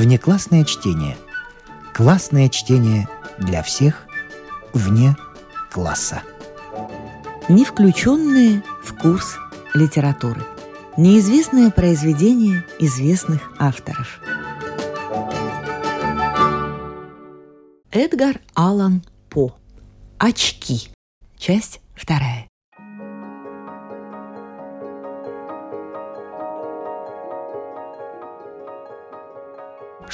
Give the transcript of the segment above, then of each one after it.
Внеклассное чтение. Классное чтение для всех вне класса. Не включенные в курс литературы. Неизвестное произведение известных авторов. Эдгар Аллан По. Очки. Часть вторая.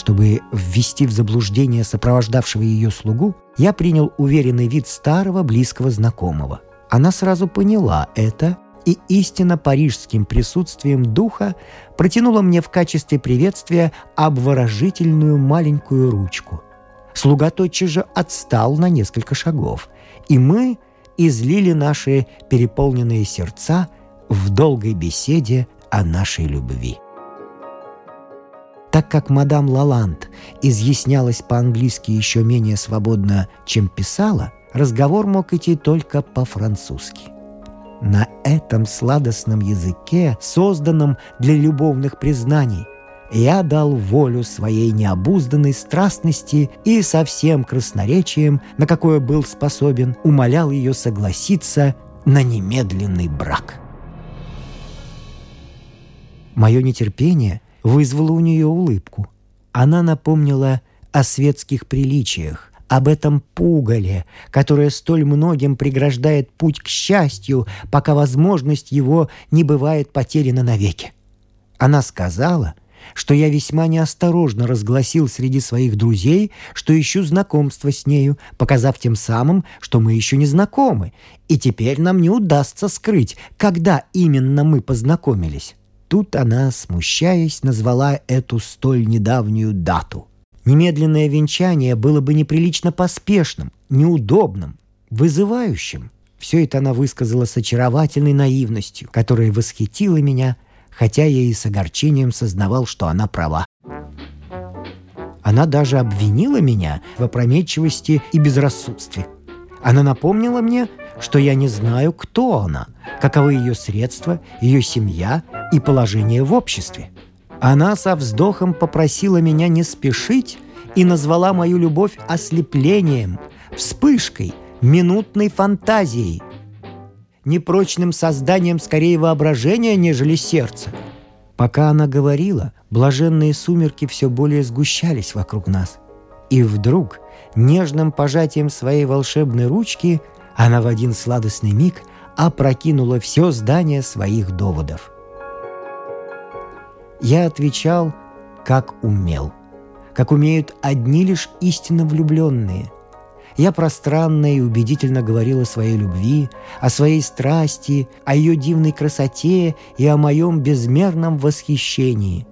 Чтобы ввести в заблуждение сопровождавшего ее слугу, я принял уверенный вид старого близкого знакомого. Она сразу поняла это и истинно парижским присутствием духа протянула мне в качестве приветствия обворожительную маленькую ручку. Слуга тотчас же отстал на несколько шагов, и мы излили наши переполненные сердца в долгой беседе о нашей любви. Так как мадам Лаланд изъяснялась по-английски еще менее свободно, чем писала, разговор мог идти только по-французски. На этом сладостном языке, созданном для любовных признаний, я дал волю своей необузданной страстности и со всем красноречием, на какое был способен, умолял ее согласиться на немедленный брак. Мое нетерпение вызвало у нее улыбку. Она напомнила о светских приличиях, об этом пугале, которое столь многим преграждает путь к счастью, пока возможность его не бывает потеряна навеки. Она сказала, что я весьма неосторожно разгласил среди своих друзей, что ищу знакомство с нею, показав тем самым, что мы еще не знакомы, и теперь нам не удастся скрыть, когда именно мы познакомились. Тут она, смущаясь, назвала эту столь недавнюю дату. Немедленное венчание было бы неприлично поспешным, неудобным, вызывающим. Все это она высказала с очаровательной наивностью, которая восхитила меня, хотя я и с огорчением сознавал, что она права. Она даже обвинила меня в опрометчивости и безрассудстве. Она напомнила мне, что я не знаю, кто она, каковы ее средства, ее семья и положение в обществе. Она со вздохом попросила меня не спешить и назвала мою любовь ослеплением, вспышкой, минутной фантазией, непрочным созданием скорее воображения, нежели сердца. Пока она говорила, блаженные сумерки все более сгущались вокруг нас. И вдруг, нежным пожатием своей волшебной ручки, она в один сладостный миг опрокинула все здание своих доводов – я отвечал, как умел, как умеют одни лишь истинно влюбленные. Я пространно и убедительно говорил о своей любви, о своей страсти, о ее дивной красоте и о моем безмерном восхищении.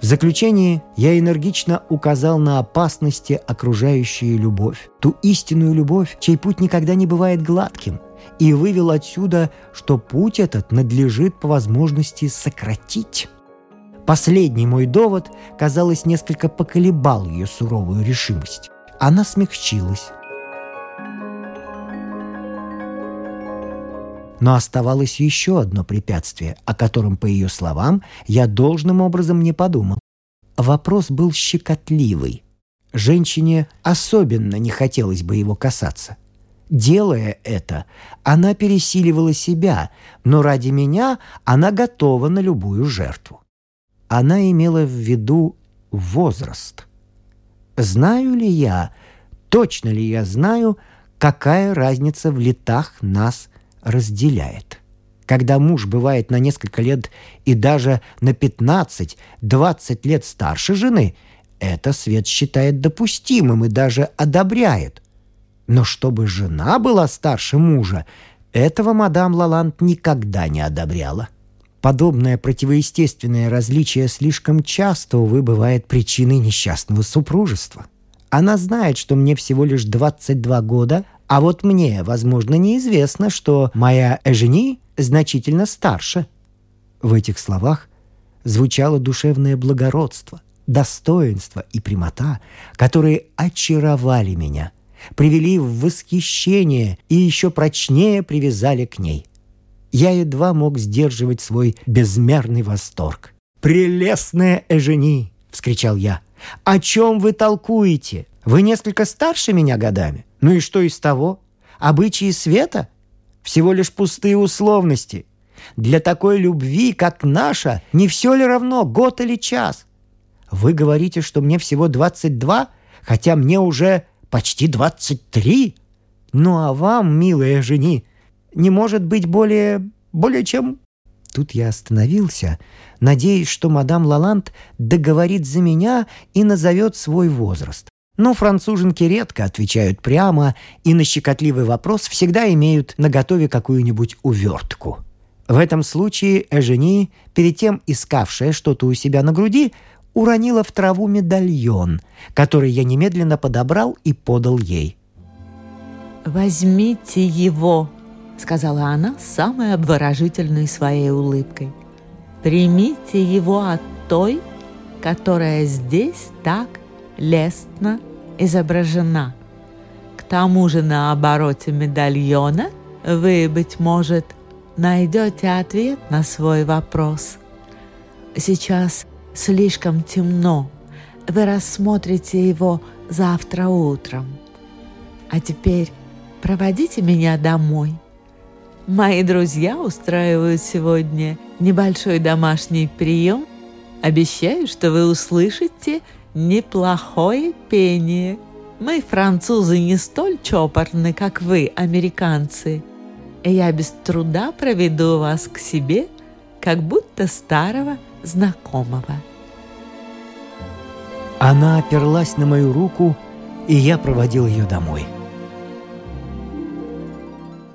В заключении я энергично указал на опасности окружающей любовь, ту истинную любовь, чей путь никогда не бывает гладким, и вывел отсюда, что путь этот надлежит по возможности сократить. Последний мой довод, казалось, несколько поколебал ее суровую решимость. Она смягчилась. Но оставалось еще одно препятствие, о котором, по ее словам, я должным образом не подумал. Вопрос был щекотливый. Женщине особенно не хотелось бы его касаться. Делая это, она пересиливала себя, но ради меня она готова на любую жертву она имела в виду возраст. Знаю ли я, точно ли я знаю, какая разница в летах нас разделяет? Когда муж бывает на несколько лет и даже на 15-20 лет старше жены, это свет считает допустимым и даже одобряет. Но чтобы жена была старше мужа, этого мадам Лаланд никогда не одобряла. Подобное противоестественное различие слишком часто, увы, бывает причиной несчастного супружества. Она знает, что мне всего лишь 22 года, а вот мне, возможно, неизвестно, что моя Эжени значительно старше. В этих словах звучало душевное благородство, достоинство и прямота, которые очаровали меня, привели в восхищение и еще прочнее привязали к ней. Я едва мог сдерживать свой безмерный восторг. «Прелестная Эжени!» — вскричал я. О чем вы толкуете? Вы несколько старше меня годами. Ну и что из того? Обычаи света? Всего лишь пустые условности. Для такой любви, как наша, не все ли равно, год или час? Вы говорите, что мне всего 22, хотя мне уже почти 23. Ну а вам, милая жени, не может быть более... более чем Тут я остановился, надеясь, что мадам Лаланд договорит за меня и назовет свой возраст. Но француженки редко отвечают прямо и на щекотливый вопрос всегда имеют наготове какую-нибудь увертку. В этом случае Эжени, перед тем искавшая что-то у себя на груди, уронила в траву медальон, который я немедленно подобрал и подал ей. «Возьмите его», сказала она самой обворожительной своей улыбкой. «Примите его от той, которая здесь так лестно изображена. К тому же на обороте медальона вы, быть может, найдете ответ на свой вопрос. Сейчас слишком темно, вы рассмотрите его завтра утром. А теперь проводите меня домой». Мои друзья устраивают сегодня небольшой домашний прием. Обещаю, что вы услышите неплохое пение. Мы, французы, не столь чопорны, как вы, американцы. И я без труда проведу вас к себе, как будто старого знакомого. Она оперлась на мою руку, и я проводил ее домой.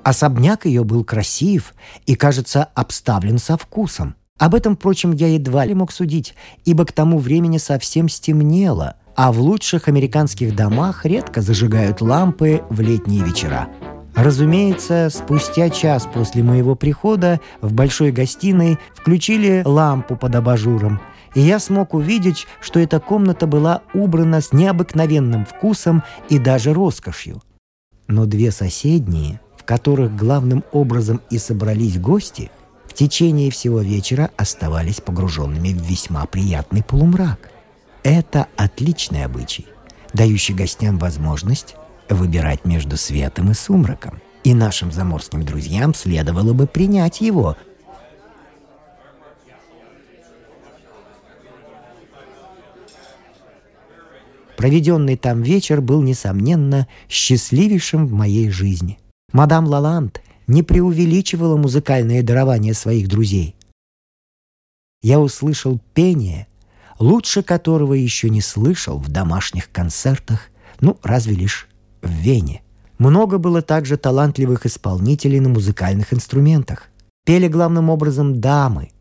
Особняк ее был красив и, кажется, обставлен со вкусом. Об этом, впрочем, я едва ли мог судить, ибо к тому времени совсем стемнело, а в лучших американских домах редко зажигают лампы в летние вечера. Разумеется, спустя час после моего прихода в большой гостиной включили лампу под абажуром, и я смог увидеть, что эта комната была убрана с необыкновенным вкусом и даже роскошью. Но две соседние, которых главным образом и собрались гости, течение всего вечера оставались погруженными в весьма приятный полумрак. Это отличный обычай, дающий гостям возможность выбирать между светом и сумраком. И нашим заморским друзьям следовало бы принять его – Проведенный там вечер был, несомненно, счастливейшим в моей жизни. Мадам Лаланд не преувеличивала музыкальное дарование своих друзей. Я услышал пение, лучше которого еще не слышал в домашних концертах, ну, разве лишь в Вене. Много было также талантливых исполнителей на музыкальных инструментах. Пели главным образом дамы,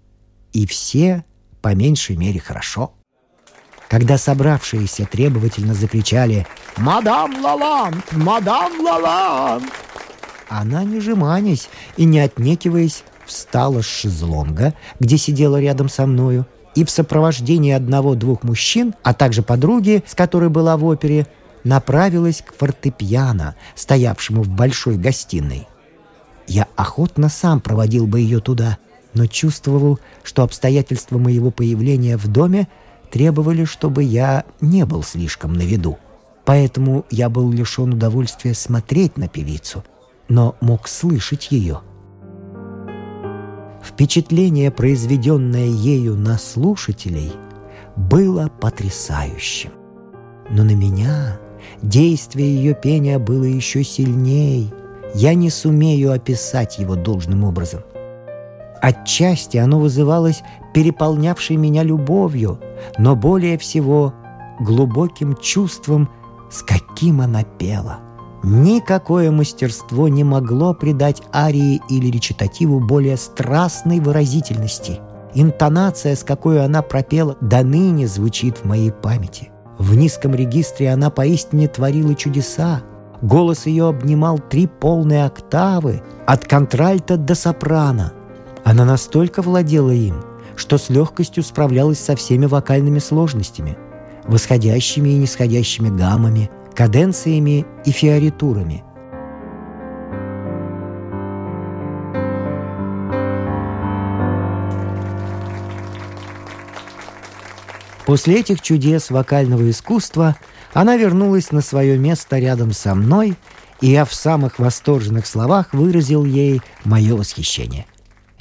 и все, по меньшей мере, хорошо. Когда собравшиеся требовательно закричали «Мадам Лаланд! Мадам Лаланд!», она, не жеманясь и не отнекиваясь, встала с шезлонга, где сидела рядом со мною, и в сопровождении одного-двух мужчин, а также подруги, с которой была в опере, направилась к фортепиано, стоявшему в большой гостиной. Я охотно сам проводил бы ее туда, но чувствовал, что обстоятельства моего появления в доме требовали, чтобы я не был слишком на виду. Поэтому я был лишен удовольствия смотреть на певицу, но мог слышать ее. Впечатление, произведенное ею на слушателей, было потрясающим. Но на меня действие ее пения было еще сильней. Я не сумею описать его должным образом. Отчасти оно вызывалось переполнявшей меня любовью, но более всего глубоким чувством, с каким она пела. Никакое мастерство не могло придать арии или речитативу более страстной выразительности. Интонация, с какой она пропела, до ныне звучит в моей памяти. В низком регистре она поистине творила чудеса. Голос ее обнимал три полные октавы, от контральта до сопрано. Она настолько владела им, что с легкостью справлялась со всеми вокальными сложностями, восходящими и нисходящими гаммами – каденциями и фиоритурами. После этих чудес вокального искусства она вернулась на свое место рядом со мной, и я в самых восторженных словах выразил ей мое восхищение.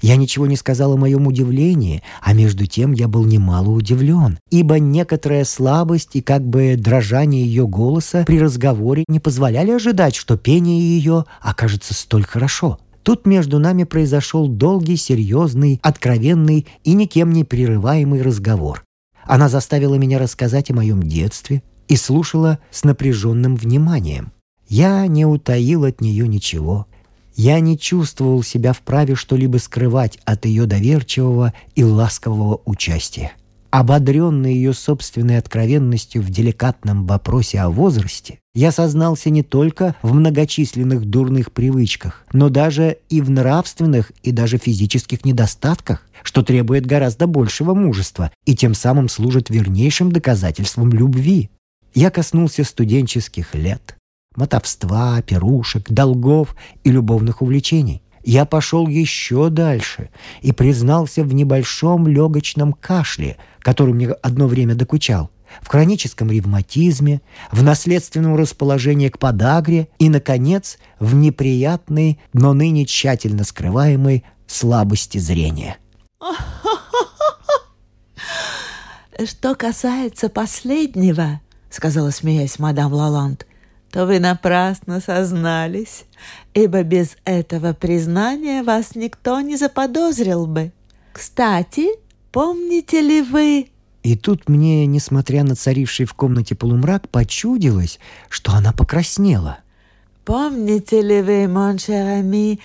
Я ничего не сказал о моем удивлении, а между тем я был немало удивлен, ибо некоторая слабость и как бы дрожание ее голоса при разговоре не позволяли ожидать, что пение ее окажется столь хорошо. Тут между нами произошел долгий, серьезный, откровенный и никем не прерываемый разговор. Она заставила меня рассказать о моем детстве и слушала с напряженным вниманием. Я не утаил от нее ничего. Я не чувствовал себя вправе что-либо скрывать от ее доверчивого и ласкового участия. Ободренный ее собственной откровенностью в деликатном вопросе о возрасте, я сознался не только в многочисленных дурных привычках, но даже и в нравственных и даже физических недостатках, что требует гораздо большего мужества и тем самым служит вернейшим доказательством любви. Я коснулся студенческих лет, мотовства, пирушек, долгов и любовных увлечений. Я пошел еще дальше и признался в небольшом легочном кашле, который мне одно время докучал, в хроническом ревматизме, в наследственном расположении к подагре и, наконец, в неприятной, но ныне тщательно скрываемой слабости зрения. «Что касается последнего, — сказала, смеясь, мадам Лаланд, то вы напрасно сознались, ибо без этого признания вас никто не заподозрил бы. Кстати, помните ли вы...» И тут мне, несмотря на царивший в комнате полумрак, почудилось, что она покраснела. «Помните ли вы, Моншерами,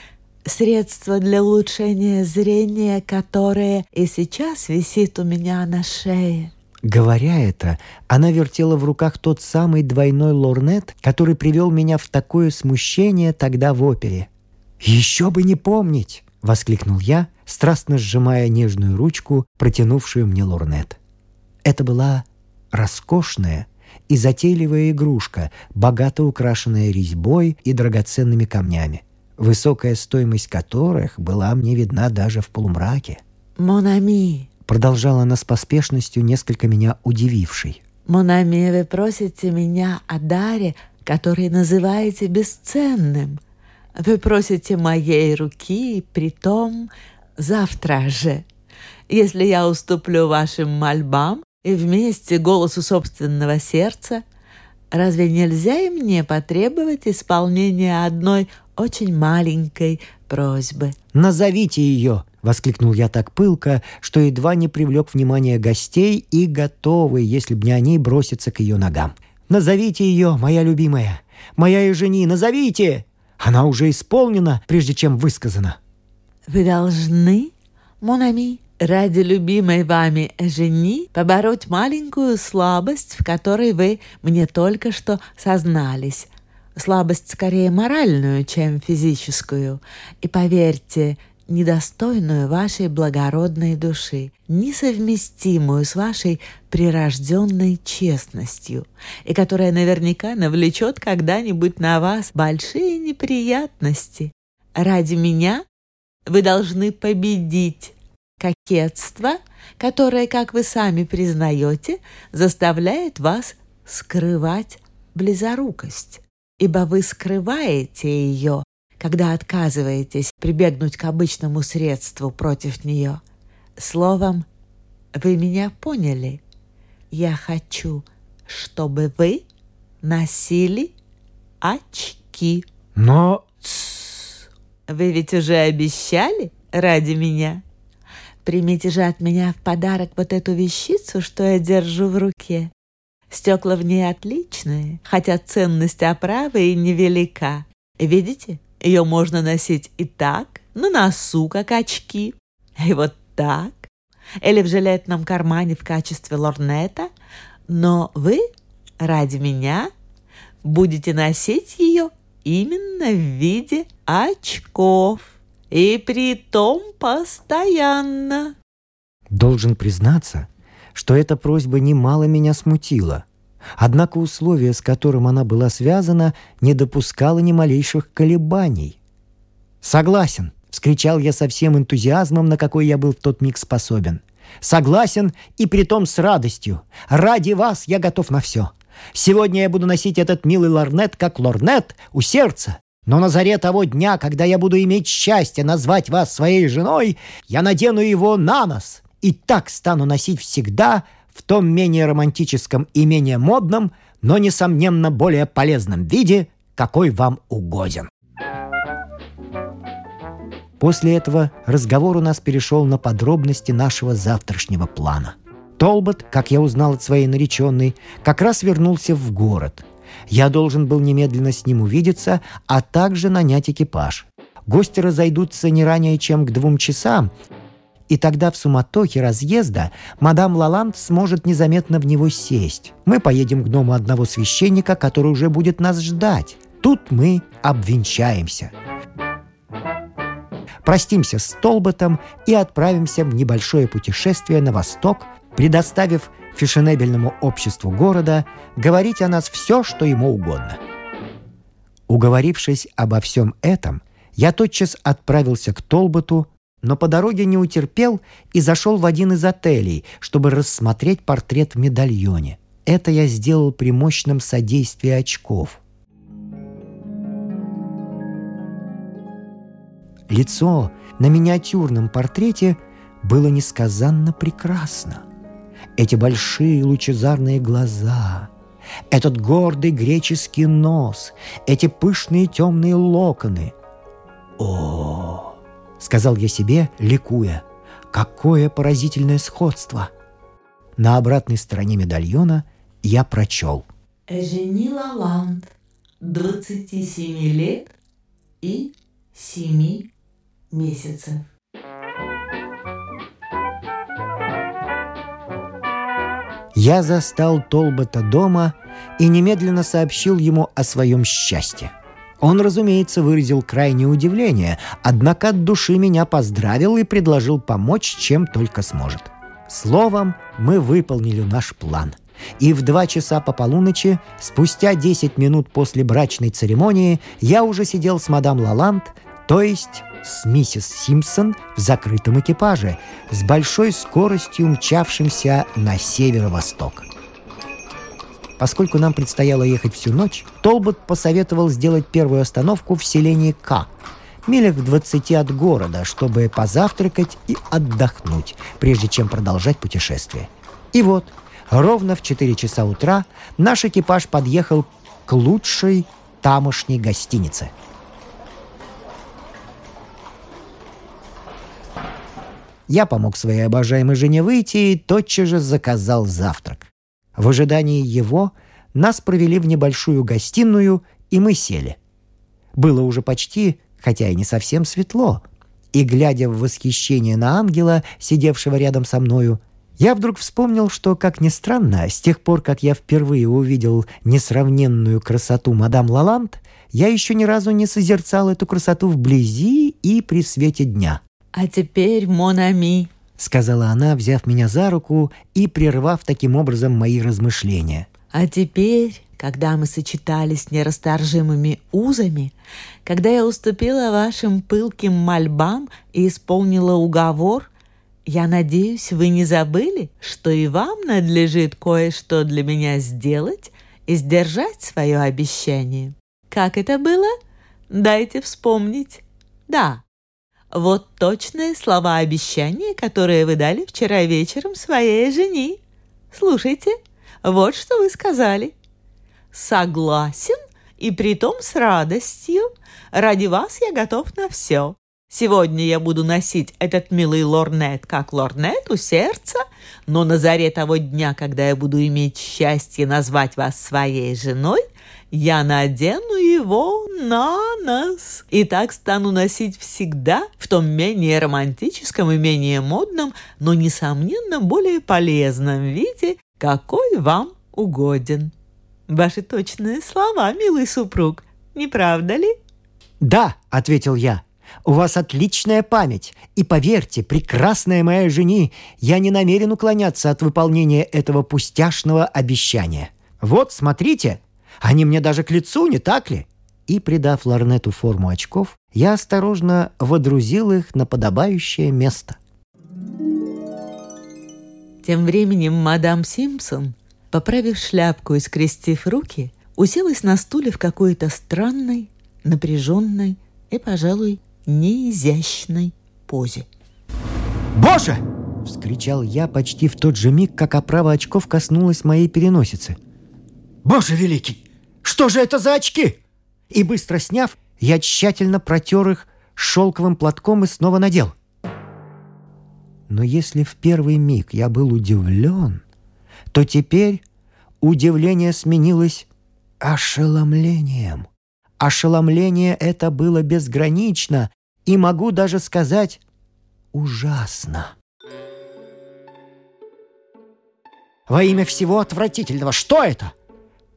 средство для улучшения зрения, которое и сейчас висит у меня на шее?» Говоря это, она вертела в руках тот самый двойной лорнет, который привел меня в такое смущение тогда в опере. «Еще бы не помнить!» — воскликнул я, страстно сжимая нежную ручку, протянувшую мне лорнет. Это была роскошная и затейливая игрушка, богато украшенная резьбой и драгоценными камнями, высокая стоимость которых была мне видна даже в полумраке. «Монами!» Продолжала она с поспешностью, несколько меня удивившей. «Монами, вы просите меня о даре, который называете бесценным. Вы просите моей руки, при том завтра же. Если я уступлю вашим мольбам и вместе голосу собственного сердца, разве нельзя и мне потребовать исполнения одной очень маленькой просьбы?» «Назовите ее!» — воскликнул я так пылко, что едва не привлек внимание гостей и готовый, если б не они, броситься к ее ногам. «Назовите ее, моя любимая! Моя и жени, назовите! Она уже исполнена, прежде чем высказана!» «Вы должны, Монами, ради любимой вами жени побороть маленькую слабость, в которой вы мне только что сознались. Слабость скорее моральную, чем физическую. И поверьте, недостойную вашей благородной души, несовместимую с вашей прирожденной честностью, и которая наверняка навлечет когда-нибудь на вас большие неприятности. Ради меня вы должны победить кокетство, которое, как вы сами признаете, заставляет вас скрывать близорукость, ибо вы скрываете ее когда отказываетесь прибегнуть к обычному средству против нее. Словом, вы меня поняли. Я хочу, чтобы вы носили очки. Но... Вы ведь уже обещали ради меня? Примите же от меня в подарок вот эту вещицу, что я держу в руке. Стекла в ней отличные, хотя ценность оправы и невелика. Видите? Ее можно носить и так, на носу, как очки, и вот так, или в жилетном кармане в качестве лорнета, но вы ради меня будете носить ее именно в виде очков, и при том постоянно. Должен признаться, что эта просьба немало меня смутила. Однако условие, с которым она была связана, не допускало ни малейших колебаний. «Согласен!» — вскричал я со всем энтузиазмом, на какой я был в тот миг способен. Согласен и притом с радостью. Ради вас я готов на все. Сегодня я буду носить этот милый лорнет как лорнет у сердца. Но на заре того дня, когда я буду иметь счастье назвать вас своей женой, я надену его на нос и так стану носить всегда в том менее романтическом и менее модном, но, несомненно, более полезном виде, какой вам угоден. После этого разговор у нас перешел на подробности нашего завтрашнего плана. Толбот, как я узнал от своей нареченной, как раз вернулся в город. Я должен был немедленно с ним увидеться, а также нанять экипаж. Гости разойдутся не ранее, чем к двум часам, и тогда в суматохе разъезда мадам Лаланд сможет незаметно в него сесть. Мы поедем к дому одного священника, который уже будет нас ждать. Тут мы обвенчаемся. Простимся с Толботом и отправимся в небольшое путешествие на восток, предоставив фешенебельному обществу города говорить о нас все, что ему угодно. Уговорившись обо всем этом, я тотчас отправился к Толботу, но по дороге не утерпел и зашел в один из отелей, чтобы рассмотреть портрет в медальоне. Это я сделал при мощном содействии очков. Лицо на миниатюрном портрете было несказанно прекрасно. Эти большие лучезарные глаза, этот гордый греческий нос, эти пышные темные локоны. О, сказал я себе, ликуя, какое поразительное сходство. На обратной стороне медальона я прочел. Эжени Лаланд, 27 лет и 7 месяцев. Я застал Толбота дома и немедленно сообщил ему о своем счастье. Он, разумеется, выразил крайнее удивление, однако от души меня поздравил и предложил помочь, чем только сможет. Словом, мы выполнили наш план. И в два часа по полуночи, спустя 10 минут после брачной церемонии, я уже сидел с мадам Лаланд, то есть с миссис Симпсон в закрытом экипаже, с большой скоростью мчавшимся на северо-восток. Поскольку нам предстояло ехать всю ночь, Толбот посоветовал сделать первую остановку в селении К, милях в 20 от города, чтобы позавтракать и отдохнуть, прежде чем продолжать путешествие. И вот, ровно в 4 часа утра наш экипаж подъехал к лучшей тамошней гостинице – Я помог своей обожаемой жене выйти и тотчас же заказал завтрак. В ожидании его нас провели в небольшую гостиную, и мы сели. Было уже почти, хотя и не совсем светло, и, глядя в восхищение на ангела, сидевшего рядом со мною, я вдруг вспомнил, что, как ни странно, с тех пор, как я впервые увидел несравненную красоту мадам Лаланд, я еще ни разу не созерцал эту красоту вблизи и при свете дня. «А теперь, Монами», — сказала она, взяв меня за руку и прервав таким образом мои размышления. «А теперь, когда мы сочетались нерасторжимыми узами, когда я уступила вашим пылким мольбам и исполнила уговор, я надеюсь, вы не забыли, что и вам надлежит кое-что для меня сделать и сдержать свое обещание. Как это было? Дайте вспомнить. Да, вот точные слова обещания, которые вы дали вчера вечером своей жене. Слушайте, вот что вы сказали. Согласен, и притом с радостью. Ради вас я готов на все. Сегодня я буду носить этот милый лорнет как лорнет у сердца, но на заре того дня, когда я буду иметь счастье назвать вас своей женой – я надену его на нос и так стану носить всегда в том менее романтическом и менее модном, но, несомненно, более полезном виде, какой вам угоден. Ваши точные слова, милый супруг, не правда ли? «Да», — ответил я, — «у вас отличная память, и поверьте, прекрасная моя жени, я не намерен уклоняться от выполнения этого пустяшного обещания. Вот, смотрите, они мне даже к лицу, не так ли?» И, придав ларнету форму очков, я осторожно водрузил их на подобающее место. Тем временем мадам Симпсон, поправив шляпку и скрестив руки, уселась на стуле в какой-то странной, напряженной и, пожалуй, неизящной позе. «Боже!» — вскричал я почти в тот же миг, как оправа очков коснулась моей переносицы. «Боже великий! Что же это за очки?» И быстро сняв, я тщательно протер их шелковым платком и снова надел. Но если в первый миг я был удивлен, то теперь удивление сменилось ошеломлением. Ошеломление это было безгранично и, могу даже сказать, ужасно. Во имя всего отвратительного, что это?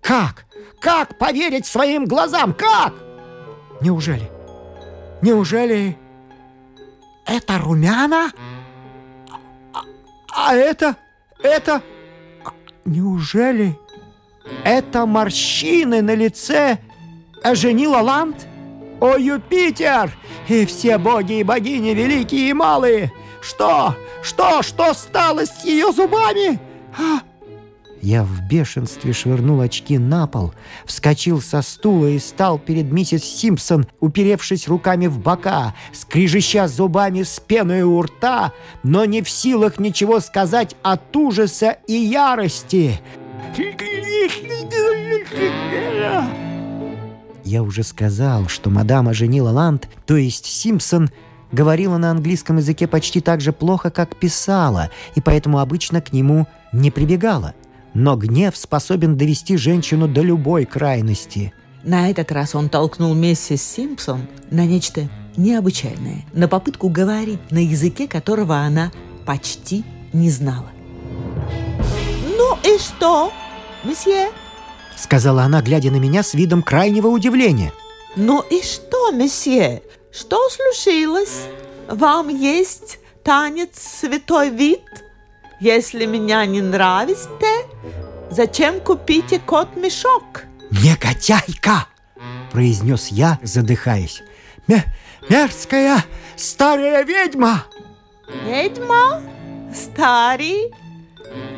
Как? Как поверить своим глазам? Как? Неужели? Неужели это румяна? А, а это? Это? Неужели это морщины на лице Жени Лаланд? О, Юпитер! И все боги и богини, великие и малые! Что? Что? Что стало с ее зубами? А? Я в бешенстве швырнул очки на пол, вскочил со стула и стал перед миссис Симпсон, уперевшись руками в бока, скрижища зубами с пеной у рта, но не в силах ничего сказать от ужаса и ярости. Я уже сказал, что мадам оженила Ланд, то есть Симпсон, говорила на английском языке почти так же плохо, как писала, и поэтому обычно к нему не прибегала. Но гнев способен довести женщину до любой крайности. На этот раз он толкнул миссис Симпсон на нечто необычайное, на попытку говорить на языке, которого она почти не знала. «Ну и что, месье?» Сказала она, глядя на меня с видом крайнего удивления. «Ну и что, месье? Что случилось? Вам есть танец святой вид? Если меня не нравится, зачем купите кот-мешок?» «Негодяйка!» – произнес я, задыхаясь. «Мерзкая старая ведьма!» «Ведьма? Старый?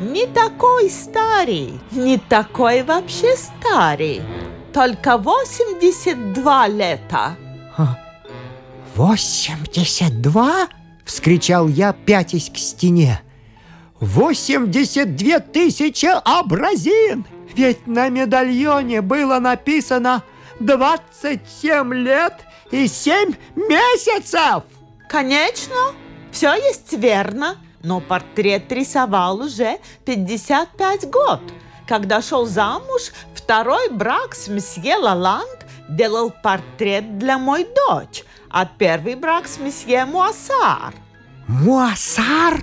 Не такой старый, не такой вообще старый, только 82 лета. «Восемьдесят два?» — вскричал я, пятясь к стене. «Восемьдесят две тысячи образин! Ведь на медальоне было написано двадцать семь лет и семь месяцев!» «Конечно, все есть верно но портрет рисовал уже 55 год. Когда шел замуж, второй брак с месье Лаланд делал портрет для мой дочь, а первый брак с месье Муассар. Муассар?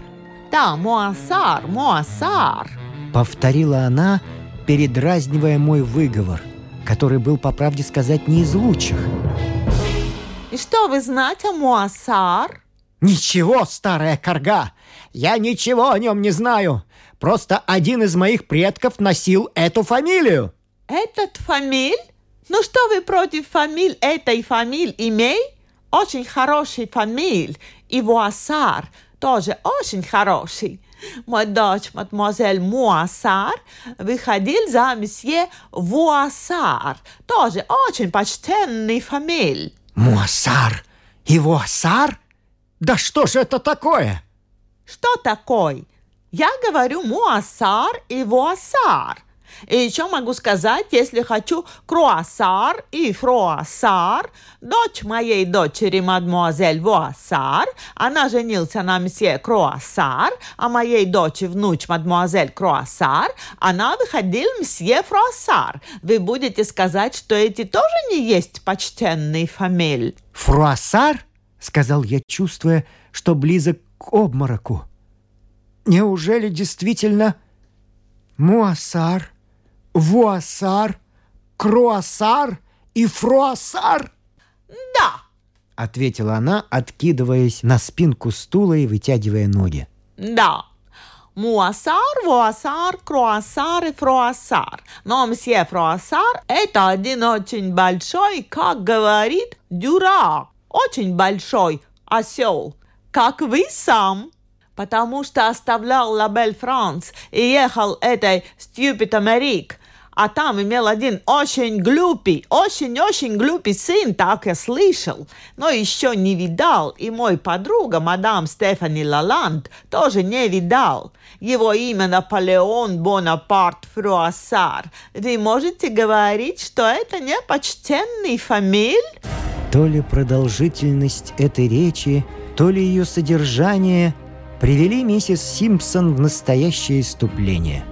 Да, Муассар, Муассар. Повторила она, передразнивая мой выговор, который был, по правде сказать, не из лучших. И что вы знаете о Муассар? Ничего, старая корга! Я ничего о нем не знаю. Просто один из моих предков носил эту фамилию. Этот фамиль? Ну что вы против фамиль этой фамиль имей? Очень хороший фамиль. И Вуассар тоже очень хороший. Мой дочь, мадемуазель Муассар, выходил за месье Вуассар. Тоже очень почтенный фамиль. Муассар и Вуассар? Да что же это такое? Что такое? Я говорю муассар и вуассар. И еще могу сказать, если хочу круассар и фруассар, дочь моей дочери, мадмуазель Вуассар, она женился на месье Круассар, а моей дочери внуч, мадмуазель Круассар, она выходил месье Фруассар. Вы будете сказать, что эти тоже не есть почтенные фамилии? Фруассар? сказал я, чувствуя, что близок к обмороку. Неужели действительно муассар, вуассар, круассар и фруассар? Да, ответила она, откидываясь на спинку стула и вытягивая ноги. Да. Муассар, вуассар, круассар и фруассар. Но мсье фруассар – это один очень большой, как говорит, дюрак очень большой осел, как вы сам. потому что оставлял Лабель Франс и ехал этой Стюпид Америк а там имел один очень глупый, очень-очень глупый сын, так я слышал, но еще не видал, и мой подруга, мадам Стефани Лаланд, тоже не видал. Его имя Наполеон Бонапарт Фруассар. Вы можете говорить, что это не почтенный фамиль? То ли продолжительность этой речи, то ли ее содержание привели миссис Симпсон в настоящее иступление –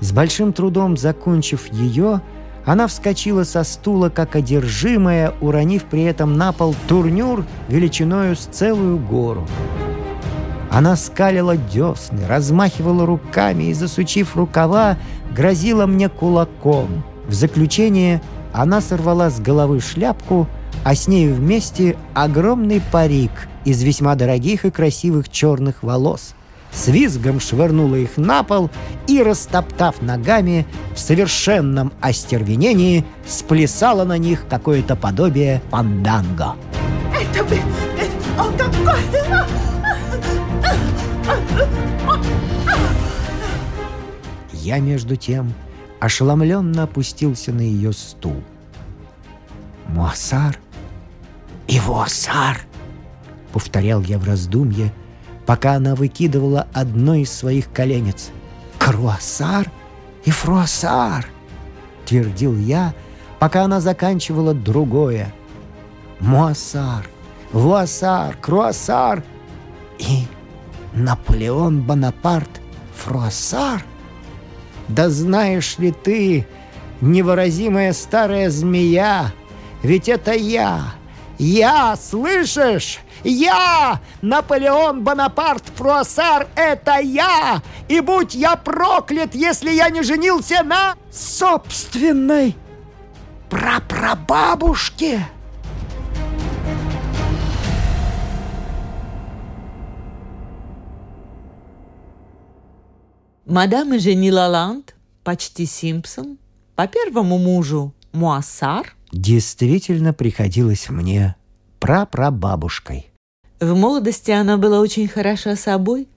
с большим трудом закончив ее, она вскочила со стула, как одержимая, уронив при этом на пол турнюр величиною с целую гору. Она скалила десны, размахивала руками и, засучив рукава, грозила мне кулаком. В заключение она сорвала с головы шляпку, а с ней вместе огромный парик из весьма дорогих и красивых черных волос – с визгом швырнула их на пол и, растоптав ногами, в совершенном остервенении сплясала на них какое-то подобие фанданго. Это бы... Он такой... Я, между тем, ошеломленно опустился на ее стул. «Муассар и Вуассар!» — повторял я в раздумье, пока она выкидывала одно из своих коленец. «Круассар и фруассар!» — твердил я, пока она заканчивала другое. «Муассар, вуассар, круассар и Наполеон Бонапарт фруассар!» «Да знаешь ли ты, невыразимая старая змея, ведь это я, я, слышишь? Я! Наполеон Бонапарт Фруассар — это я! И будь я проклят, если я не женился на собственной прапрабабушке!» Мадам Жени Лаланд, почти Симпсон, по первому мужу Муассар, действительно приходилась мне прапрабабушкой. В молодости она была очень хороша собой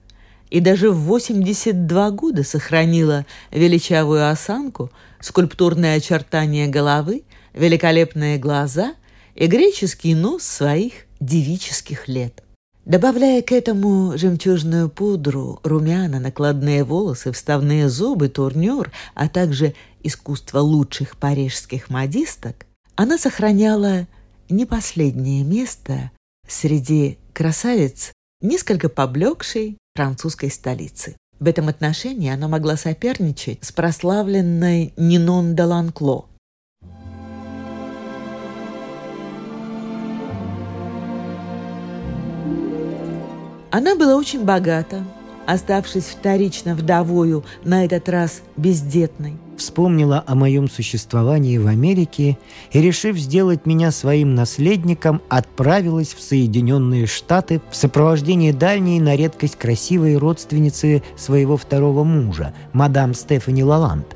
и даже в 82 года сохранила величавую осанку, скульптурные очертания головы, великолепные глаза и греческий нос своих девических лет. Добавляя к этому жемчужную пудру, румяна, накладные волосы, вставные зубы, турнюр, а также искусство лучших парижских модисток, она сохраняла не последнее место среди красавиц несколько поблекшей французской столицы. В этом отношении она могла соперничать с прославленной Нинон де Ланкло. Она была очень богата, оставшись вторично вдовою, на этот раз бездетной. Вспомнила о моем существовании в Америке и, решив сделать меня своим наследником, отправилась в Соединенные Штаты в сопровождении дальней на редкость красивой родственницы своего второго мужа, мадам Стефани Лаланд.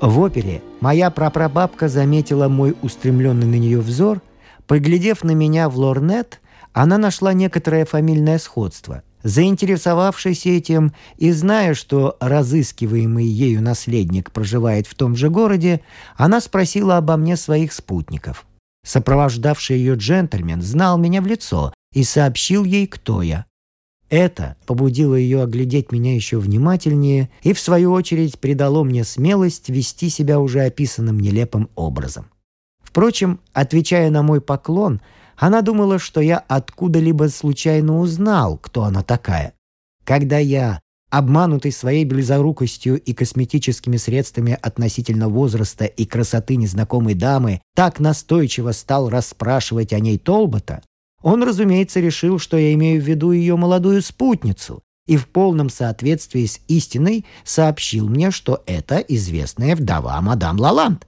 В опере моя прапрабабка заметила мой устремленный на нее взор, поглядев на меня в лорнет, она нашла некоторое фамильное сходство – Заинтересовавшись этим и зная, что разыскиваемый ею наследник проживает в том же городе, она спросила обо мне своих спутников. Сопровождавший ее джентльмен знал меня в лицо и сообщил ей, кто я. Это побудило ее оглядеть меня еще внимательнее и, в свою очередь, придало мне смелость вести себя уже описанным нелепым образом. Впрочем, отвечая на мой поклон – она думала, что я откуда-либо случайно узнал, кто она такая. Когда я, обманутый своей близорукостью и косметическими средствами относительно возраста и красоты незнакомой дамы, так настойчиво стал расспрашивать о ней Толбота, он, разумеется, решил, что я имею в виду ее молодую спутницу, и в полном соответствии с истиной сообщил мне, что это известная вдова мадам Лаланд.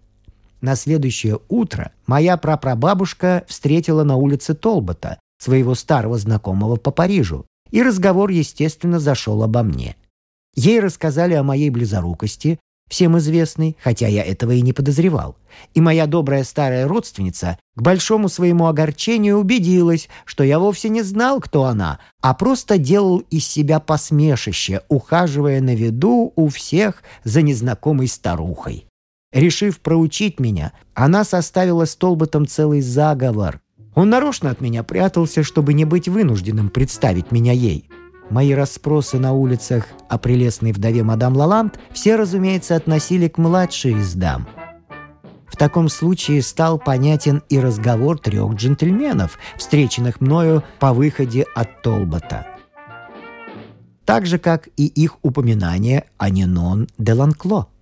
На следующее утро моя прапрабабушка встретила на улице Толбота, своего старого знакомого по Парижу, и разговор, естественно, зашел обо мне. Ей рассказали о моей близорукости, всем известный, хотя я этого и не подозревал. И моя добрая старая родственница к большому своему огорчению убедилась, что я вовсе не знал, кто она, а просто делал из себя посмешище, ухаживая на виду у всех за незнакомой старухой. Решив проучить меня, она составила с целый заговор. Он нарочно от меня прятался, чтобы не быть вынужденным представить меня ей. Мои расспросы на улицах о прелестной вдове мадам Лаланд все, разумеется, относили к младшей из дам. В таком случае стал понятен и разговор трех джентльменов, встреченных мною по выходе от Толбота. Так же, как и их упоминание о Нинон де Ланкло –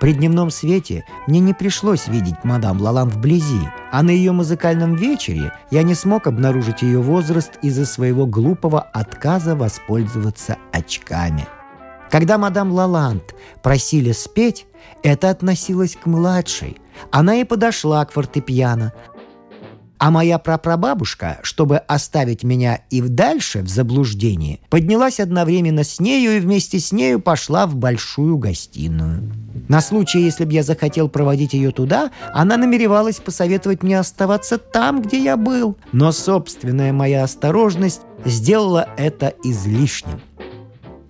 при дневном свете мне не пришлось видеть мадам Лалан вблизи, а на ее музыкальном вечере я не смог обнаружить ее возраст из-за своего глупого отказа воспользоваться очками. Когда мадам Лаланд просили спеть, это относилось к младшей. Она и подошла к фортепиано, а моя прапрабабушка, чтобы оставить меня и дальше в заблуждении, поднялась одновременно с нею и вместе с нею пошла в большую гостиную. На случай, если бы я захотел проводить ее туда, она намеревалась посоветовать мне оставаться там, где я был. Но собственная моя осторожность сделала это излишним.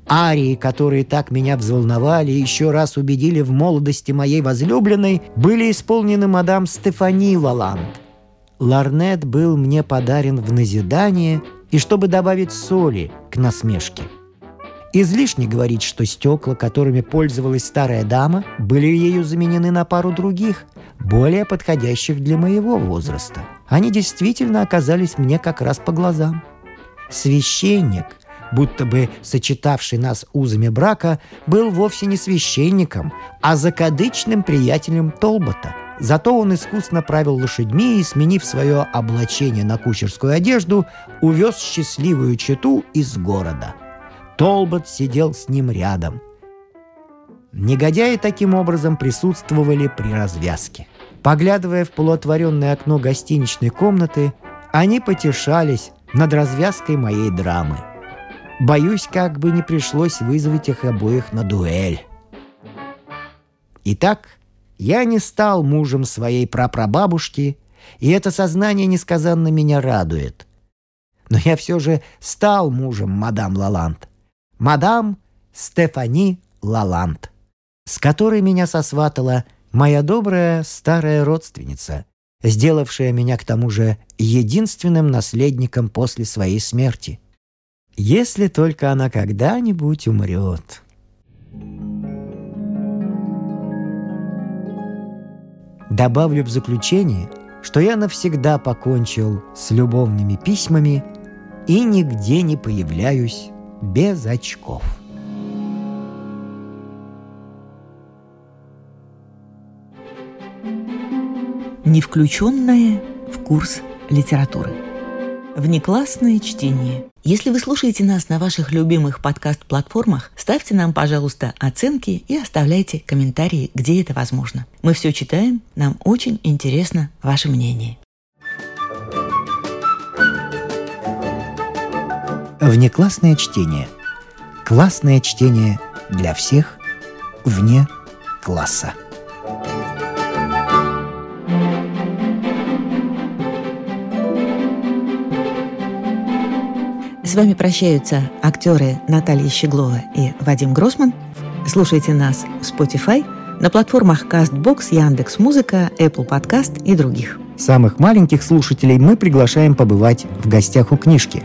Арии, которые так меня взволновали и еще раз убедили в молодости моей возлюбленной, были исполнены мадам Стефани Лаланд – Ларнет был мне подарен в назидание и чтобы добавить соли к насмешке. Излишне говорить, что стекла, которыми пользовалась старая дама, были ею заменены на пару других, более подходящих для моего возраста. Они действительно оказались мне как раз по глазам. Священник, будто бы сочетавший нас узами брака, был вовсе не священником, а закадычным приятелем Толбота – Зато он искусно правил лошадьми и, сменив свое облачение на кучерскую одежду, увез счастливую чету из города. Толбот сидел с ним рядом. Негодяи таким образом присутствовали при развязке. Поглядывая в полуотворенное окно гостиничной комнаты, они потешались над развязкой моей драмы. Боюсь, как бы не пришлось вызвать их обоих на дуэль. Итак, я не стал мужем своей прапрабабушки, и это сознание несказанно меня радует. Но я все же стал мужем мадам Лаланд. Мадам Стефани Лаланд, с которой меня сосватала моя добрая старая родственница, сделавшая меня к тому же единственным наследником после своей смерти. Если только она когда-нибудь умрет. Добавлю в заключение, что я навсегда покончил с любовными письмами и нигде не появляюсь без очков. Не включенное в курс литературы. Внеклассное чтение. Если вы слушаете нас на ваших любимых подкаст-платформах, ставьте нам, пожалуйста, оценки и оставляйте комментарии, где это возможно. Мы все читаем, нам очень интересно ваше мнение. Внеклассное чтение. Классное чтение для всех вне класса. С вами прощаются актеры Наталья Щеглова и Вадим Гросман. Слушайте нас в Spotify, на платформах CastBox, Яндекс Музыка, Apple Podcast и других. Самых маленьких слушателей мы приглашаем побывать в гостях у книжки.